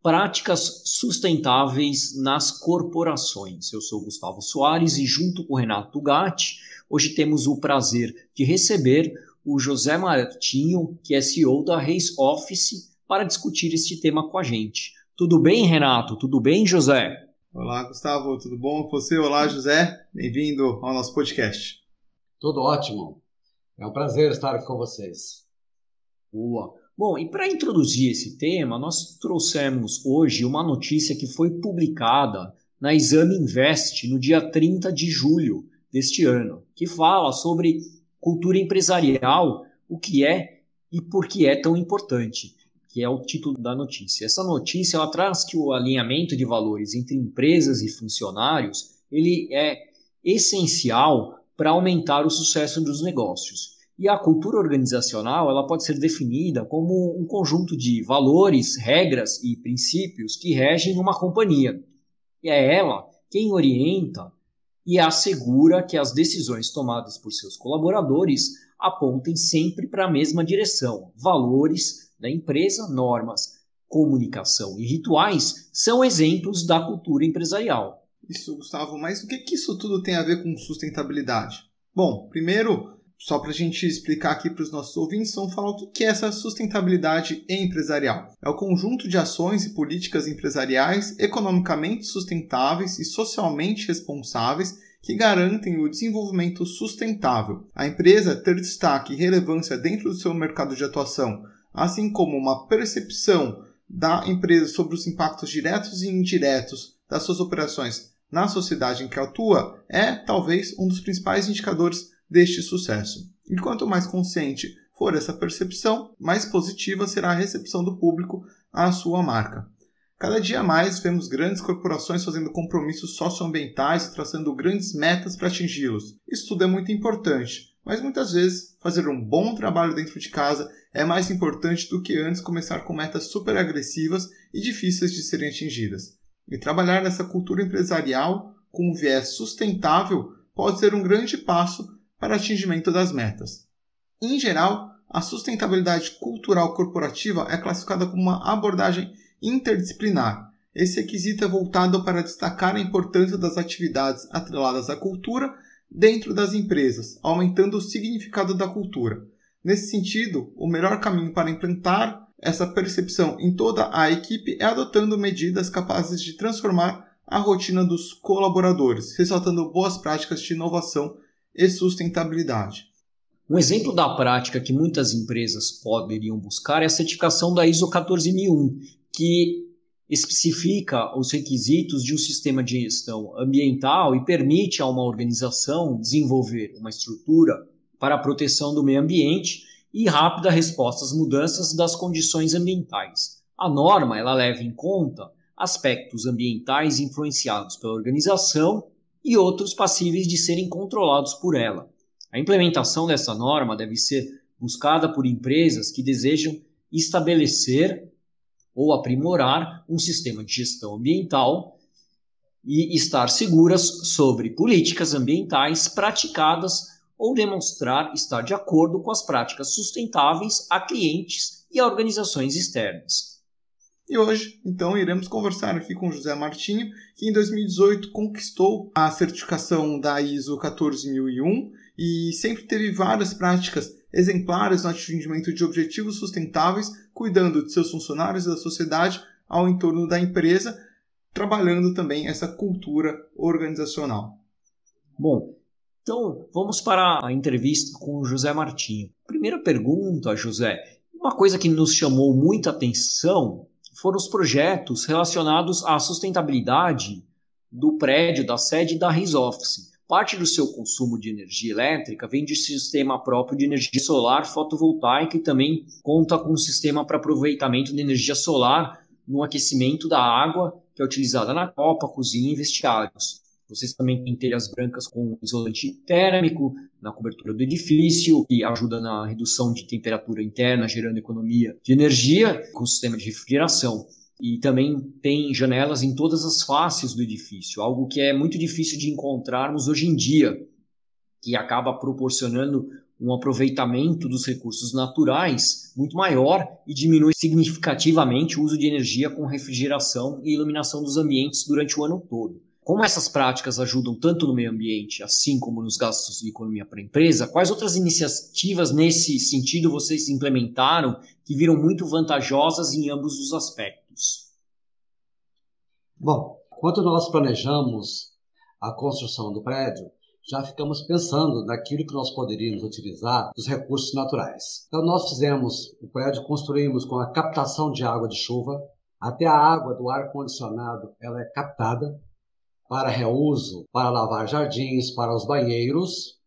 Práticas Sustentáveis nas Corporações. Eu sou Gustavo Soares e junto com o Renato Gatti, hoje temos o prazer de receber o José Martinho, que é CEO da Reis Office, para discutir este tema com a gente. Tudo bem, Renato? Tudo bem, José? Olá, Gustavo, tudo bom com você? Olá, José. Bem-vindo ao nosso podcast. Tudo ótimo. É um prazer estar aqui com vocês. Boa. Bom, e para introduzir esse tema, nós trouxemos hoje uma notícia que foi publicada na Exame Invest no dia 30 de julho deste ano, que fala sobre cultura empresarial, o que é e por que é tão importante, que é o título da notícia. Essa notícia ela traz que o alinhamento de valores entre empresas e funcionários ele é essencial para aumentar o sucesso dos negócios. E a cultura organizacional ela pode ser definida como um conjunto de valores, regras e princípios que regem uma companhia. E é ela quem orienta e assegura que as decisões tomadas por seus colaboradores apontem sempre para a mesma direção. Valores da empresa, normas, comunicação e rituais são exemplos da cultura empresarial. Isso, Gustavo, mas o que, que isso tudo tem a ver com sustentabilidade? Bom, primeiro, só para a gente explicar aqui para os nossos ouvintes, vamos falar o que é essa sustentabilidade empresarial. É o conjunto de ações e políticas empresariais economicamente sustentáveis e socialmente responsáveis que garantem o desenvolvimento sustentável. A empresa ter destaque e relevância dentro do seu mercado de atuação, assim como uma percepção da empresa sobre os impactos diretos e indiretos das suas operações na sociedade em que atua é talvez um dos principais indicadores deste sucesso. E quanto mais consciente for essa percepção, mais positiva será a recepção do público à sua marca. Cada dia mais vemos grandes corporações fazendo compromissos socioambientais e traçando grandes metas para atingi-los. Isso tudo é muito importante, mas muitas vezes fazer um bom trabalho dentro de casa é mais importante do que antes começar com metas super agressivas e difíceis de serem atingidas. E trabalhar nessa cultura empresarial com um viés sustentável pode ser um grande passo para atingimento das metas. Em geral, a sustentabilidade cultural corporativa é classificada como uma abordagem interdisciplinar. Esse requisito é voltado para destacar a importância das atividades atreladas à cultura dentro das empresas, aumentando o significado da cultura. Nesse sentido, o melhor caminho para implantar essa percepção em toda a equipe é adotando medidas capazes de transformar a rotina dos colaboradores, ressaltando boas práticas de inovação e sustentabilidade. Um exemplo da prática que muitas empresas poderiam buscar é a certificação da ISO 14001, que especifica os requisitos de um sistema de gestão ambiental e permite a uma organização desenvolver uma estrutura para a proteção do meio ambiente e rápida resposta às mudanças das condições ambientais. A norma ela leva em conta aspectos ambientais influenciados pela organização e outros passíveis de serem controlados por ela. A implementação dessa norma deve ser buscada por empresas que desejam estabelecer ou aprimorar um sistema de gestão ambiental e estar seguras sobre políticas ambientais praticadas ou demonstrar estar de acordo com as práticas sustentáveis a clientes e a organizações externas. E hoje, então, iremos conversar aqui com José Martinho, que em 2018 conquistou a certificação da ISO 14001 e sempre teve várias práticas exemplares no atingimento de objetivos sustentáveis, cuidando de seus funcionários e da sociedade ao entorno da empresa, trabalhando também essa cultura organizacional. Bom, então, vamos para a entrevista com José Martinho. Primeira pergunta, José. Uma coisa que nos chamou muita atenção foram os projetos relacionados à sustentabilidade do prédio, da sede da Riz Office. Parte do seu consumo de energia elétrica vem de sistema próprio de energia solar fotovoltaica e também conta com um sistema para aproveitamento de energia solar no aquecimento da água que é utilizada na copa, cozinha e vestiários. Vocês também têm telhas brancas com isolante térmico na cobertura do edifício, que ajuda na redução de temperatura interna, gerando economia de energia, com sistema de refrigeração. E também tem janelas em todas as faces do edifício, algo que é muito difícil de encontrarmos hoje em dia, que acaba proporcionando um aproveitamento dos recursos naturais muito maior e diminui significativamente o uso de energia com refrigeração e iluminação dos ambientes durante o ano todo. Como essas práticas ajudam tanto no meio ambiente, assim como nos gastos de economia para a empresa, quais outras iniciativas nesse sentido vocês implementaram que viram muito vantajosas em ambos os aspectos? Bom, quando nós planejamos a construção do prédio, já ficamos pensando naquilo que nós poderíamos utilizar dos recursos naturais. Então nós fizemos o prédio, construímos com a captação de água de chuva, até a água do ar condicionado ela é captada para reuso, para lavar jardins, para os banheiros.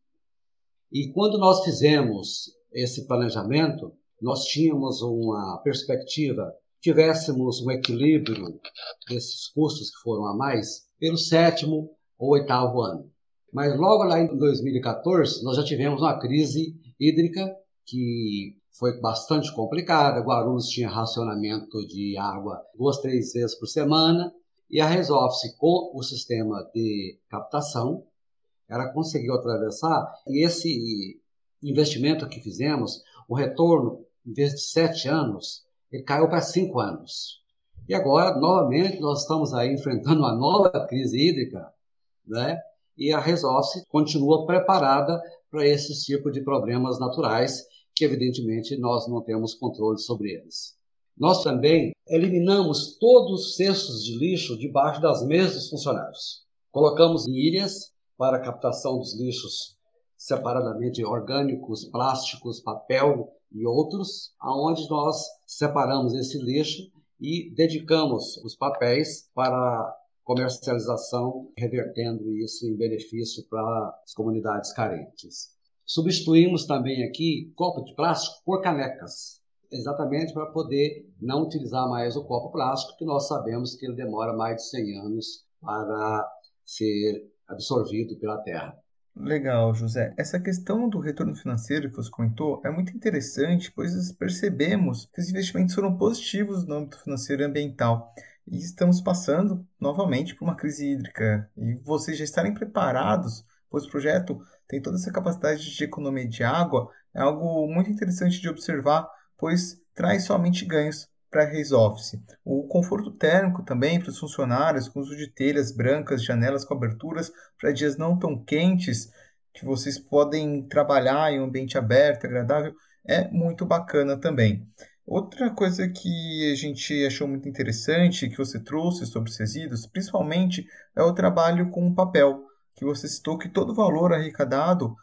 E quando nós fizemos esse planejamento, nós tínhamos uma perspectiva, tivéssemos um equilíbrio desses custos que foram a mais pelo sétimo ou oitavo ano. Mas logo lá em 2014, nós já tivemos uma crise hídrica que foi bastante complicada. Guarulhos tinha racionamento de água duas, três vezes por semana e a Resolve-se com o sistema de captação, ela conseguiu atravessar e esse investimento que fizemos, o retorno, em vez de sete anos, ele caiu para cinco anos. E agora, novamente, nós estamos aí enfrentando uma nova crise hídrica, né? E a Resolve continua preparada para esse tipo de problemas naturais que, evidentemente, nós não temos controle sobre eles. Nós também eliminamos todos os cestos de lixo debaixo das mesas dos funcionários. Colocamos ilhas para a captação dos lixos separadamente orgânicos, plásticos, papel e outros, aonde nós separamos esse lixo e dedicamos os papéis para comercialização, revertendo isso em benefício para as comunidades carentes. Substituímos também aqui copo de plástico por canecas exatamente para poder não utilizar mais o copo plástico, que nós sabemos que ele demora mais de 100 anos para ser absorvido pela Terra. Legal, José. Essa questão do retorno financeiro que você comentou é muito interessante, pois percebemos que os investimentos foram positivos no âmbito financeiro e ambiental. E estamos passando novamente por uma crise hídrica. E vocês já estarem preparados, pois o projeto tem toda essa capacidade de economia de água, é algo muito interessante de observar pois traz somente ganhos para a Race Office. O conforto térmico também para os funcionários, com uso de telhas brancas, janelas com aberturas para dias não tão quentes, que vocês podem trabalhar em um ambiente aberto, agradável, é muito bacana também. Outra coisa que a gente achou muito interessante que você trouxe sobre os resíduos, principalmente, é o trabalho com o papel, que você citou que todo o valor arrecadado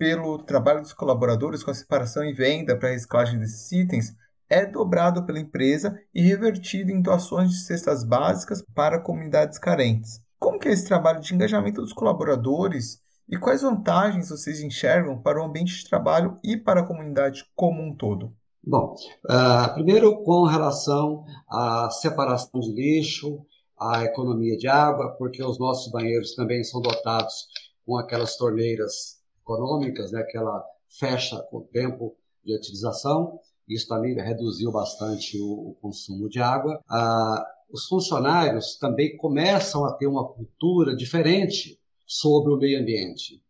pelo trabalho dos colaboradores com a separação e venda para a reciclagem desses itens é dobrado pela empresa e revertido em doações de cestas básicas para comunidades carentes. Como que é esse trabalho de engajamento dos colaboradores e quais vantagens vocês enxergam para o ambiente de trabalho e para a comunidade como um todo? Bom, uh, primeiro com relação à separação de lixo, à economia de água, porque os nossos banheiros também são dotados com aquelas torneiras econômicas, né, que ela fecha com o tempo de utilização. Isso também reduziu bastante o, o consumo de água. Ah, os funcionários também começam a ter uma cultura diferente sobre o meio ambiente.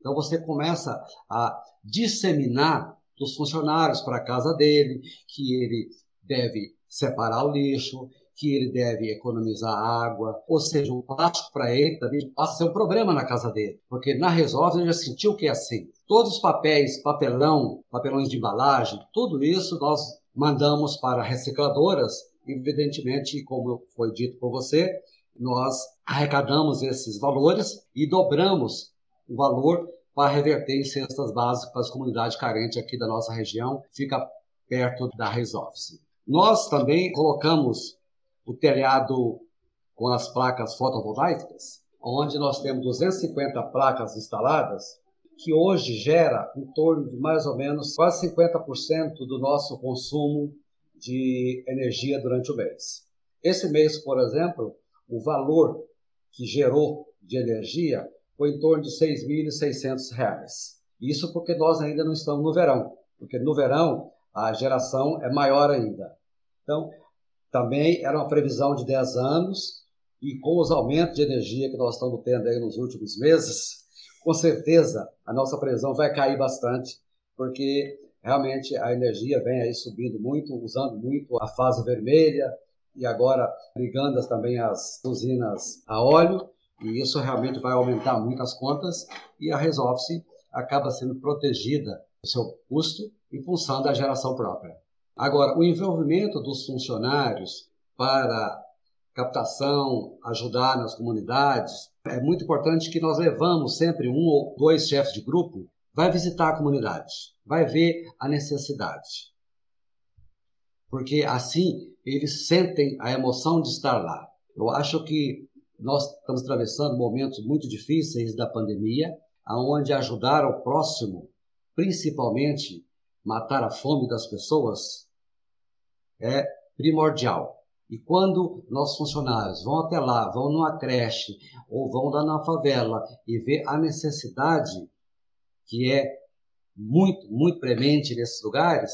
Então você começa a disseminar dos funcionários para a casa dele que ele deve separar o lixo, que ele deve economizar água, ou seja, o plástico para ele também passa a ser um problema na casa dele, porque na Resolve ele já sentiu que é assim. Todos os papéis, papelão, papelões de embalagem, tudo isso nós mandamos para recicladoras, evidentemente, como foi dito por você, nós arrecadamos esses valores e dobramos o valor para reverter em cestas básicas para as comunidades carentes aqui da nossa região, fica perto da Resolve. Nós também colocamos o telhado com as placas fotovoltaicas, onde nós temos 250 placas instaladas, que hoje gera em torno de mais ou menos quase 50% do nosso consumo de energia durante o mês. Esse mês, por exemplo, o valor que gerou de energia foi em torno de R$ 6.600. Isso porque nós ainda não estamos no verão, porque no verão a geração é maior ainda. Então, também era uma previsão de 10 anos e com os aumentos de energia que nós estamos tendo aí nos últimos meses, com certeza a nossa previsão vai cair bastante, porque realmente a energia vem aí subindo muito, usando muito a fase vermelha e agora ligando também as usinas a óleo, e isso realmente vai aumentar muito as contas e a Resolve-se acaba sendo protegida do seu custo em função da geração própria. Agora, o envolvimento dos funcionários para captação, ajudar nas comunidades, é muito importante que nós levamos sempre um ou dois chefes de grupo, vai visitar a comunidade, vai ver a necessidade. Porque assim eles sentem a emoção de estar lá. Eu acho que nós estamos atravessando momentos muito difíceis da pandemia, aonde ajudar o próximo, principalmente matar a fome das pessoas, é primordial. E quando nossos funcionários vão até lá, vão numa creche ou vão lá na favela e vê a necessidade que é muito, muito premente nesses lugares,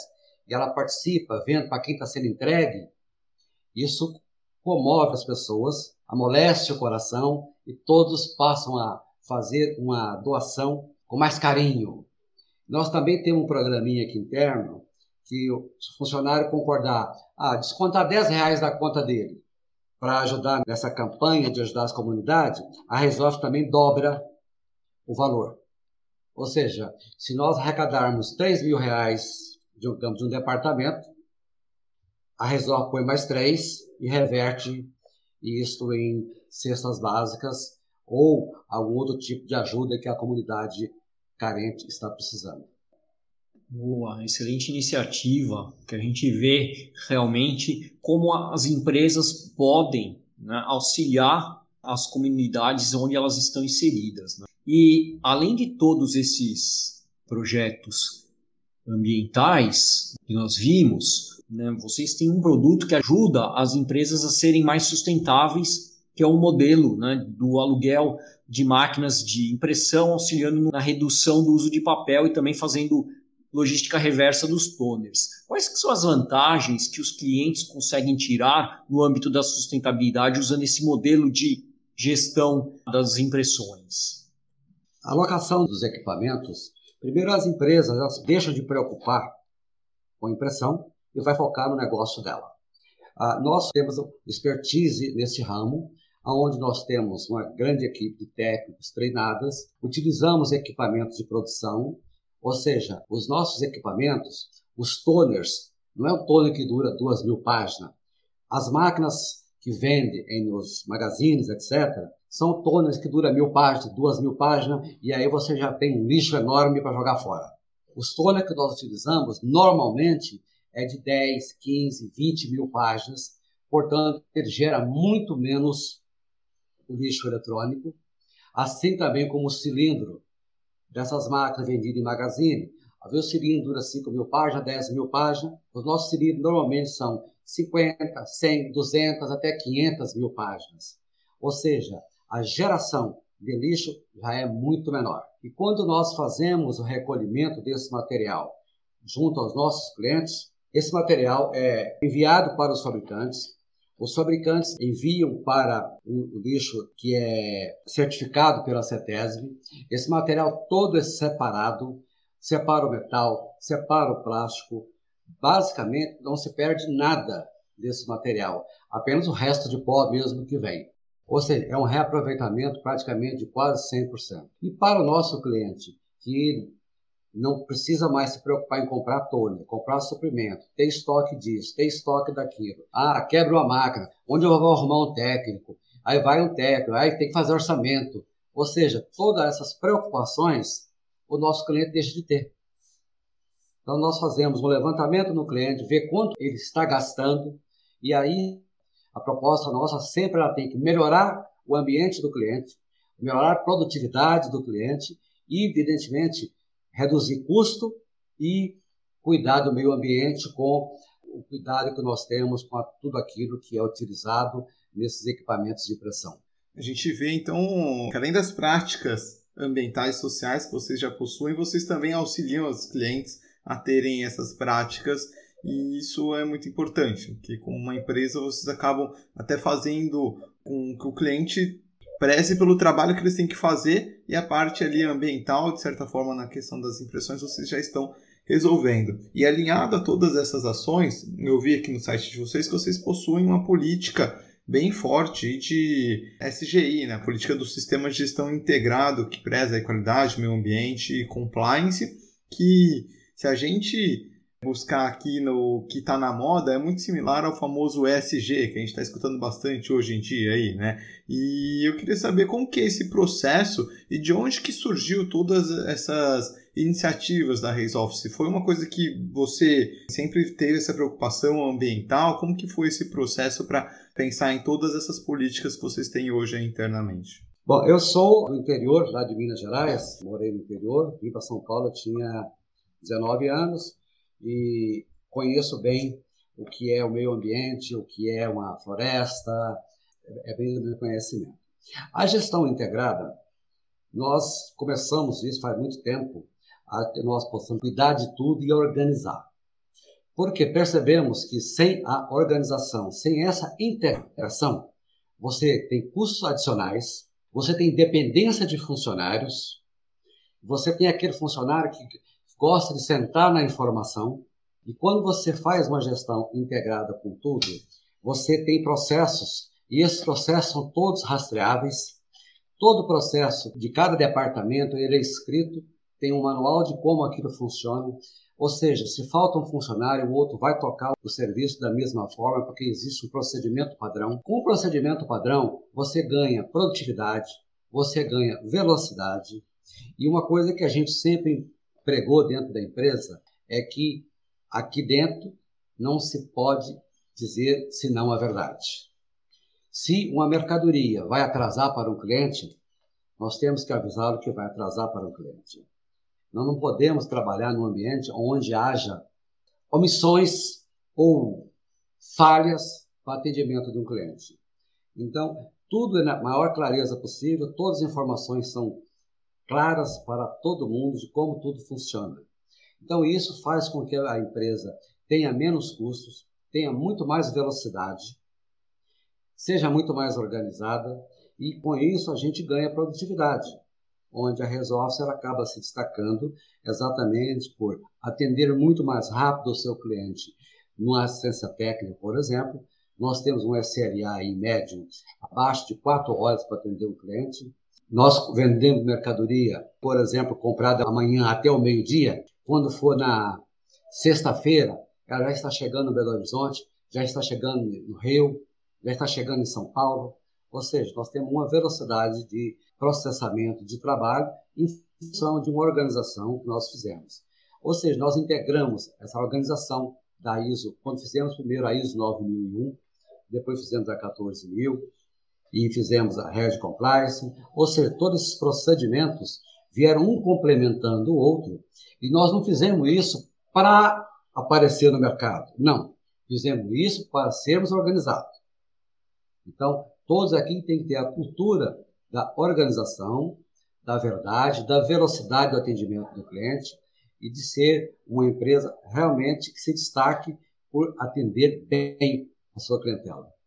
e ela participa, vendo para quem está sendo entregue, isso comove as pessoas, amolece o coração e todos passam a fazer uma doação com mais carinho. Nós também temos um programinha aqui interno que o funcionário concordar, ah, descontar 10 reais da conta dele para ajudar nessa campanha de ajudar as comunidades, a Resolve também dobra o valor. Ou seja, se nós arrecadarmos 3 mil reais, digamos, de um departamento, a Resolve põe mais 3 e reverte isto em cestas básicas ou algum outro tipo de ajuda que a comunidade carente está precisando. Boa, excelente iniciativa, que a gente vê realmente como as empresas podem né, auxiliar as comunidades onde elas estão inseridas. Né? E além de todos esses projetos ambientais que nós vimos, né, vocês têm um produto que ajuda as empresas a serem mais sustentáveis, que é o modelo né, do aluguel de máquinas de impressão, auxiliando na redução do uso de papel e também fazendo logística reversa dos toners. Quais são as vantagens que os clientes conseguem tirar no âmbito da sustentabilidade usando esse modelo de gestão das impressões? A alocação dos equipamentos, primeiro as empresas elas deixam de preocupar com impressão e vai focar no negócio dela. Ah, nós temos expertise nesse ramo, onde nós temos uma grande equipe de técnicos treinadas, utilizamos equipamentos de produção ou seja, os nossos equipamentos, os toners, não é o toner que dura duas mil páginas. As máquinas que vendem nos magazines, etc., são toners que duram mil páginas, duas mil páginas, e aí você já tem um lixo enorme para jogar fora. Os toners que nós utilizamos, normalmente, é de 10, 15, 20 mil páginas, portanto, ele gera muito menos o lixo eletrônico, assim também como o cilindro dessas máquinas vendidas em magazine. Havia o cilindro dura 5 mil páginas, 10 mil páginas. Os nossos cilindros normalmente são 50, 100, 200 até 500 mil páginas. Ou seja, a geração de lixo já é muito menor. E quando nós fazemos o recolhimento desse material junto aos nossos clientes, esse material é enviado para os fabricantes, os fabricantes enviam para o lixo que é certificado pela CETESB. Esse material todo é separado, separa o metal, separa o plástico. Basicamente, não se perde nada desse material, apenas o resto de pó mesmo que vem. Ou seja, é um reaproveitamento praticamente de quase 100%. E para o nosso cliente, que não precisa mais se preocupar em comprar toner, comprar suprimento, ter estoque disso, ter estoque daquilo. Ah, quebra uma máquina, onde eu vou arrumar um técnico? Aí vai um técnico, aí tem que fazer orçamento. Ou seja, todas essas preocupações o nosso cliente deixa de ter. Então nós fazemos um levantamento no cliente, ver quanto ele está gastando e aí a proposta nossa sempre ela tem que melhorar o ambiente do cliente, melhorar a produtividade do cliente e, evidentemente, reduzir custo e cuidar do meio ambiente com o cuidado que nós temos com tudo aquilo que é utilizado nesses equipamentos de impressão. A gente vê então que além das práticas ambientais e sociais que vocês já possuem, vocês também auxiliam os clientes a terem essas práticas e isso é muito importante, porque como uma empresa vocês acabam até fazendo com que o cliente preze pelo trabalho que eles têm que fazer e a parte ali ambiental, de certa forma, na questão das impressões, vocês já estão resolvendo. E alinhado a todas essas ações, eu vi aqui no site de vocês que vocês possuem uma política bem forte de SGI, né? política do Sistema de Gestão Integrado, que preza a qualidade, meio ambiente e compliance, que se a gente buscar aqui no que está na moda é muito similar ao famoso ESG, que a gente está escutando bastante hoje em dia aí, né? E eu queria saber como que é esse processo e de onde que surgiu todas essas iniciativas da Raise Office. Foi uma coisa que você sempre teve essa preocupação ambiental? Como que foi esse processo para pensar em todas essas políticas que vocês têm hoje internamente? Bom, eu sou do interior, lá de Minas Gerais, morei no interior, vim para São Paulo, tinha 19 anos, e conheço bem o que é o meio ambiente, o que é uma floresta, é bem do meu conhecimento. A gestão integrada, nós começamos isso faz muito tempo, a que nós possamos cuidar de tudo e organizar. Porque percebemos que sem a organização, sem essa integração, você tem custos adicionais, você tem dependência de funcionários, você tem aquele funcionário que gosta de sentar na informação. E quando você faz uma gestão integrada com tudo, você tem processos, e esses processos são todos rastreáveis. Todo o processo de cada departamento ele é escrito, tem um manual de como aquilo funciona. Ou seja, se falta um funcionário, o outro vai tocar o serviço da mesma forma, porque existe um procedimento padrão. Com o procedimento padrão, você ganha produtividade, você ganha velocidade. E uma coisa que a gente sempre pregou dentro da empresa é que aqui dentro não se pode dizer senão a verdade. Se uma mercadoria vai atrasar para um cliente, nós temos que avisá-lo que vai atrasar para um cliente. Nós não podemos trabalhar num ambiente onde haja omissões ou falhas para atendimento de um cliente. Então, tudo é na maior clareza possível, todas as informações são claras para todo mundo de como tudo funciona. Então, isso faz com que a empresa tenha menos custos, tenha muito mais velocidade, seja muito mais organizada e, com isso, a gente ganha produtividade, onde a Resolve acaba se destacando exatamente por atender muito mais rápido o seu cliente. Numa assistência técnica, por exemplo, nós temos um SLA em médio abaixo de 4 horas para atender um cliente, nós vendemos mercadoria, por exemplo, comprada amanhã até o meio-dia, quando for na sexta-feira, ela já está chegando no Belo Horizonte, já está chegando no Rio, já está chegando em São Paulo. Ou seja, nós temos uma velocidade de processamento de trabalho em função de uma organização que nós fizemos. Ou seja, nós integramos essa organização da ISO, quando fizemos primeiro a ISO 9001, depois fizemos a 14000, e fizemos a Red Compliance, ou seja, todos esses procedimentos vieram um complementando o outro e nós não fizemos isso para aparecer no mercado, não. Fizemos isso para sermos organizados. Então, todos aqui têm que ter a cultura da organização, da verdade, da velocidade do atendimento do cliente e de ser uma empresa realmente que se destaque por atender bem a sua clientela.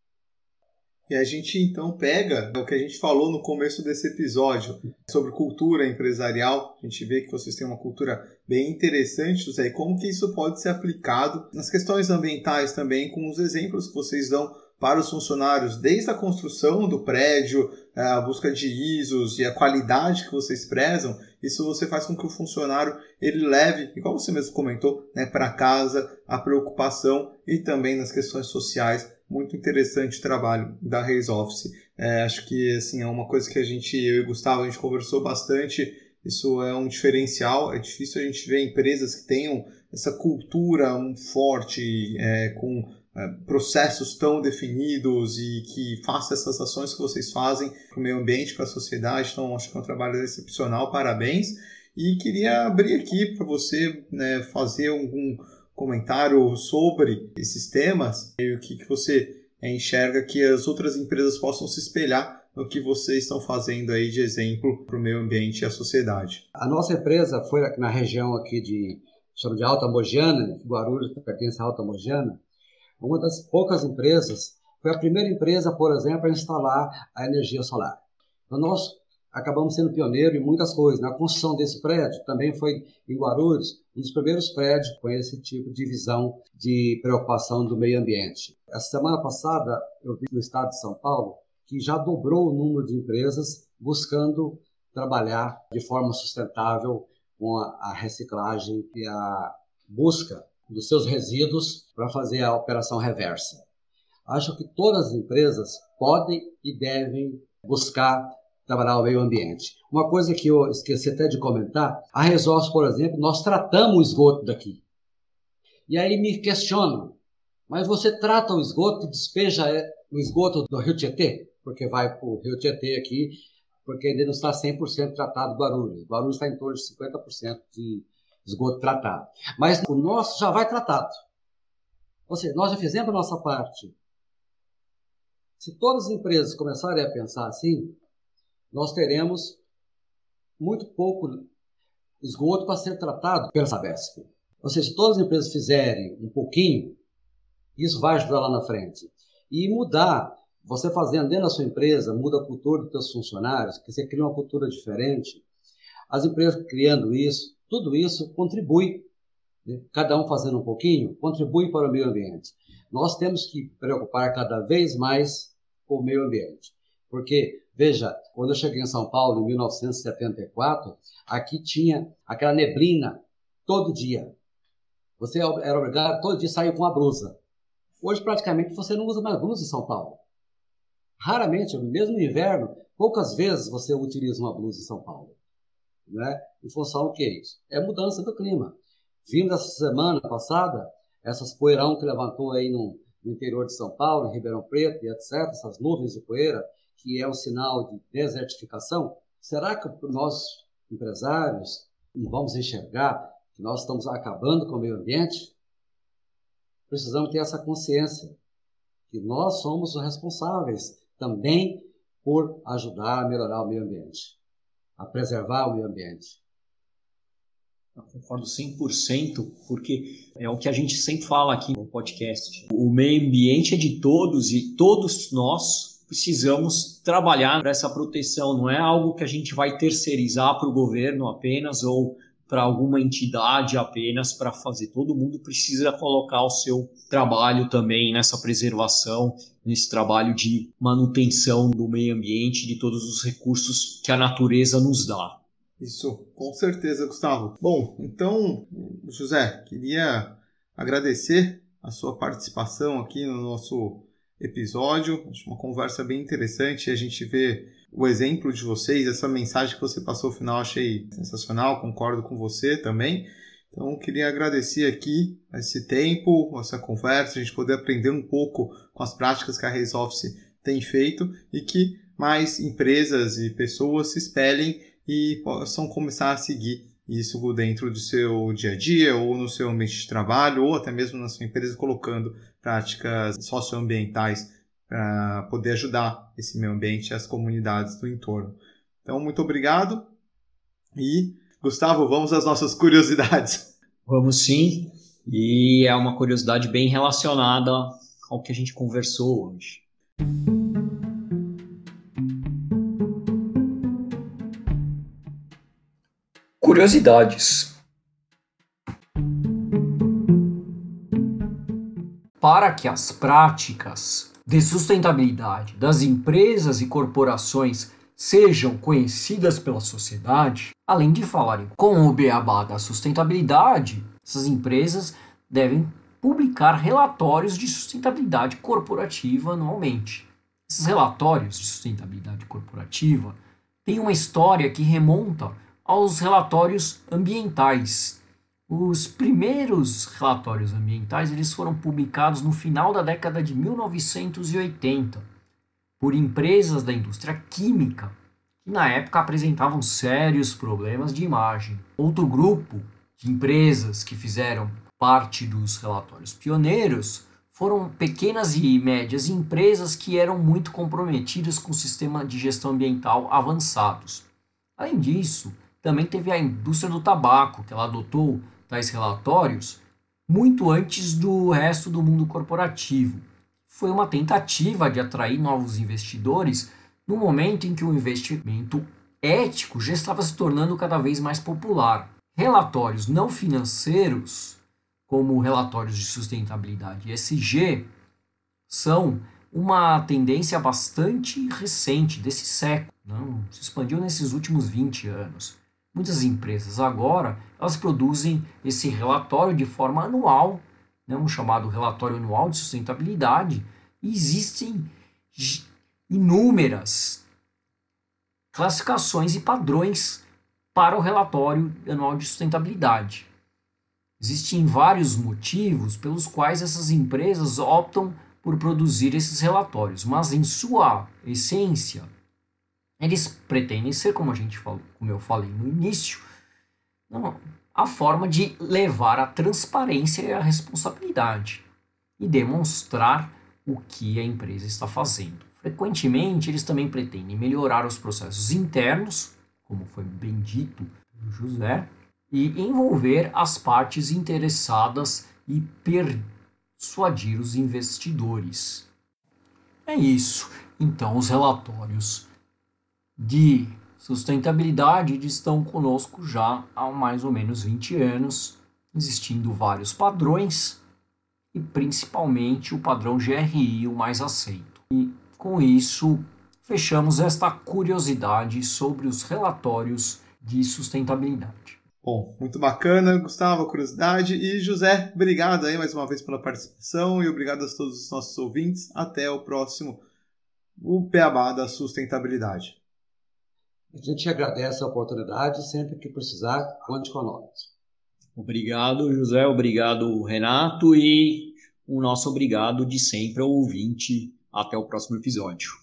E a gente então pega o que a gente falou no começo desse episódio sobre cultura empresarial. A gente vê que vocês têm uma cultura bem interessante, José, e como que isso pode ser aplicado nas questões ambientais também, com os exemplos que vocês dão para os funcionários, desde a construção do prédio, a busca de ISOs e a qualidade que vocês prezam, isso você faz com que o funcionário ele leve, igual você mesmo comentou, né, para casa a preocupação e também nas questões sociais muito interessante o trabalho da Reis Office. É, acho que assim, é uma coisa que a gente, eu e Gustavo, a gente conversou bastante. Isso é um diferencial. É difícil a gente ver empresas que tenham essa cultura um forte, é, com é, processos tão definidos e que faça essas ações que vocês fazem para o meio ambiente, para a sociedade. Então, acho que é um trabalho excepcional. Parabéns. E queria abrir aqui para você né, fazer algum comentário sobre esses temas e o que, que você é, enxerga que as outras empresas possam se espelhar no que vocês estão fazendo aí de exemplo para o meio ambiente e a sociedade. A nossa empresa foi na região aqui de chama de Alta Mogiana, né? Guarulhos pertence à Alta Mogiana, uma das poucas empresas, foi a primeira empresa, por exemplo, a instalar a energia solar. Então nós acabamos sendo pioneiro em muitas coisas. Na construção desse prédio, também foi em Guarulhos, um dos primeiros prédios com esse tipo de visão de preocupação do meio ambiente. Essa semana passada, eu vi no estado de São Paulo que já dobrou o número de empresas buscando trabalhar de forma sustentável com a reciclagem e a busca dos seus resíduos para fazer a operação reversa. Acho que todas as empresas podem e devem buscar trabalhar o meio ambiente. Uma coisa que eu esqueci até de comentar, a Resorts, por exemplo, nós tratamos o esgoto daqui. E aí me questionam, mas você trata o esgoto, despeja é, o esgoto do Rio Tietê? Porque vai para o Rio Tietê aqui, porque ainda não está 100% tratado Guarulhos. Guarulhos está em torno de 50% de esgoto tratado. Mas o nosso já vai tratado. Ou seja, nós já fizemos a nossa parte. Se todas as empresas começarem a pensar assim, teremos muito pouco esgoto para ser tratado pela Sabesp. Ou seja, se todas as empresas fizerem um pouquinho, isso vai ajudar lá na frente. E mudar, você fazendo dentro da sua empresa, muda a cultura dos seus funcionários, que você cria uma cultura diferente. As empresas criando isso, tudo isso contribui, né? cada um fazendo um pouquinho, contribui para o meio ambiente. Nós temos que preocupar cada vez mais com o meio ambiente. Porque, veja, quando eu cheguei em São Paulo em 1974, aqui tinha aquela neblina todo dia. Você era obrigado todo dia sair com a blusa. Hoje, praticamente, você não usa mais blusa em São Paulo. Raramente, mesmo no inverno, poucas vezes você utiliza uma blusa em São Paulo né? em função do que é isso? É mudança do clima. Vimos essa semana passada, essas poeirão que levantou aí no, no interior de São Paulo, em Ribeirão Preto e etc., essas nuvens de poeira, que é um sinal de desertificação, será que nós, empresários, não vamos enxergar que nós estamos acabando com o meio ambiente? Precisamos ter essa consciência que nós somos os responsáveis também por ajudar a melhorar o meio ambiente a preservar o meio ambiente. Eu concordo 100%, porque é o que a gente sempre fala aqui no podcast. O meio ambiente é de todos e todos nós precisamos trabalhar para essa proteção. Não é algo que a gente vai terceirizar para o governo apenas ou para alguma entidade apenas para fazer. Todo mundo precisa colocar o seu trabalho também nessa preservação, nesse trabalho de manutenção do meio ambiente, de todos os recursos que a natureza nos dá. Isso, com certeza, Gustavo. Bom, então, José, queria agradecer a sua participação aqui no nosso episódio. Acho uma conversa bem interessante. A gente vê o exemplo de vocês, essa mensagem que você passou no final, achei sensacional, concordo com você também. Então, queria agradecer aqui esse tempo, essa conversa, a gente poder aprender um pouco com as práticas que a Race Office tem feito e que mais empresas e pessoas se espelhem e possam começar a seguir isso dentro do seu dia a dia ou no seu ambiente de trabalho ou até mesmo na sua empresa colocando práticas socioambientais para poder ajudar esse meio ambiente e as comunidades do entorno. Então, muito obrigado e Gustavo, vamos às nossas curiosidades. Vamos sim, e é uma curiosidade bem relacionada ao que a gente conversou hoje. Curiosidades. Para que as práticas de sustentabilidade das empresas e corporações sejam conhecidas pela sociedade, além de falarem com o beabá da sustentabilidade, essas empresas devem publicar relatórios de sustentabilidade corporativa anualmente. Esses relatórios de sustentabilidade corporativa têm uma história que remonta aos relatórios ambientais os primeiros relatórios ambientais eles foram publicados no final da década de 1980 por empresas da indústria química que na época apresentavam sérios problemas de imagem. Outro grupo de empresas que fizeram parte dos relatórios pioneiros foram pequenas e médias empresas que eram muito comprometidas com o sistema de gestão ambiental avançados. Além disso, também teve a indústria do tabaco, que ela adotou tais relatórios muito antes do resto do mundo corporativo. Foi uma tentativa de atrair novos investidores no momento em que o investimento ético já estava se tornando cada vez mais popular. Relatórios não financeiros, como relatórios de sustentabilidade ESG, são uma tendência bastante recente desse século, não se expandiu nesses últimos 20 anos. Muitas empresas agora elas produzem esse relatório de forma anual, né, um chamado relatório anual de sustentabilidade, e existem inúmeras classificações e padrões para o relatório anual de sustentabilidade. Existem vários motivos pelos quais essas empresas optam por produzir esses relatórios, mas em sua essência, eles pretendem ser, como a gente falou, como eu falei no início, a forma de levar a transparência e a responsabilidade e demonstrar o que a empresa está fazendo. Frequentemente, eles também pretendem melhorar os processos internos, como foi bem dito pelo José, e envolver as partes interessadas e persuadir os investidores. É isso. Então, os relatórios de sustentabilidade estão conosco já há mais ou menos 20 anos, existindo vários padrões e principalmente o padrão GRI, o mais aceito. E com isso, fechamos esta curiosidade sobre os relatórios de sustentabilidade. Bom, muito bacana, Gustavo, curiosidade. E José, obrigado aí mais uma vez pela participação e obrigado a todos os nossos ouvintes. Até o próximo, o Beabá da Sustentabilidade. A gente agradece a oportunidade, sempre que precisar, conte conosco. Obrigado, José, obrigado, Renato, e o nosso obrigado de sempre ao ouvinte. Até o próximo episódio.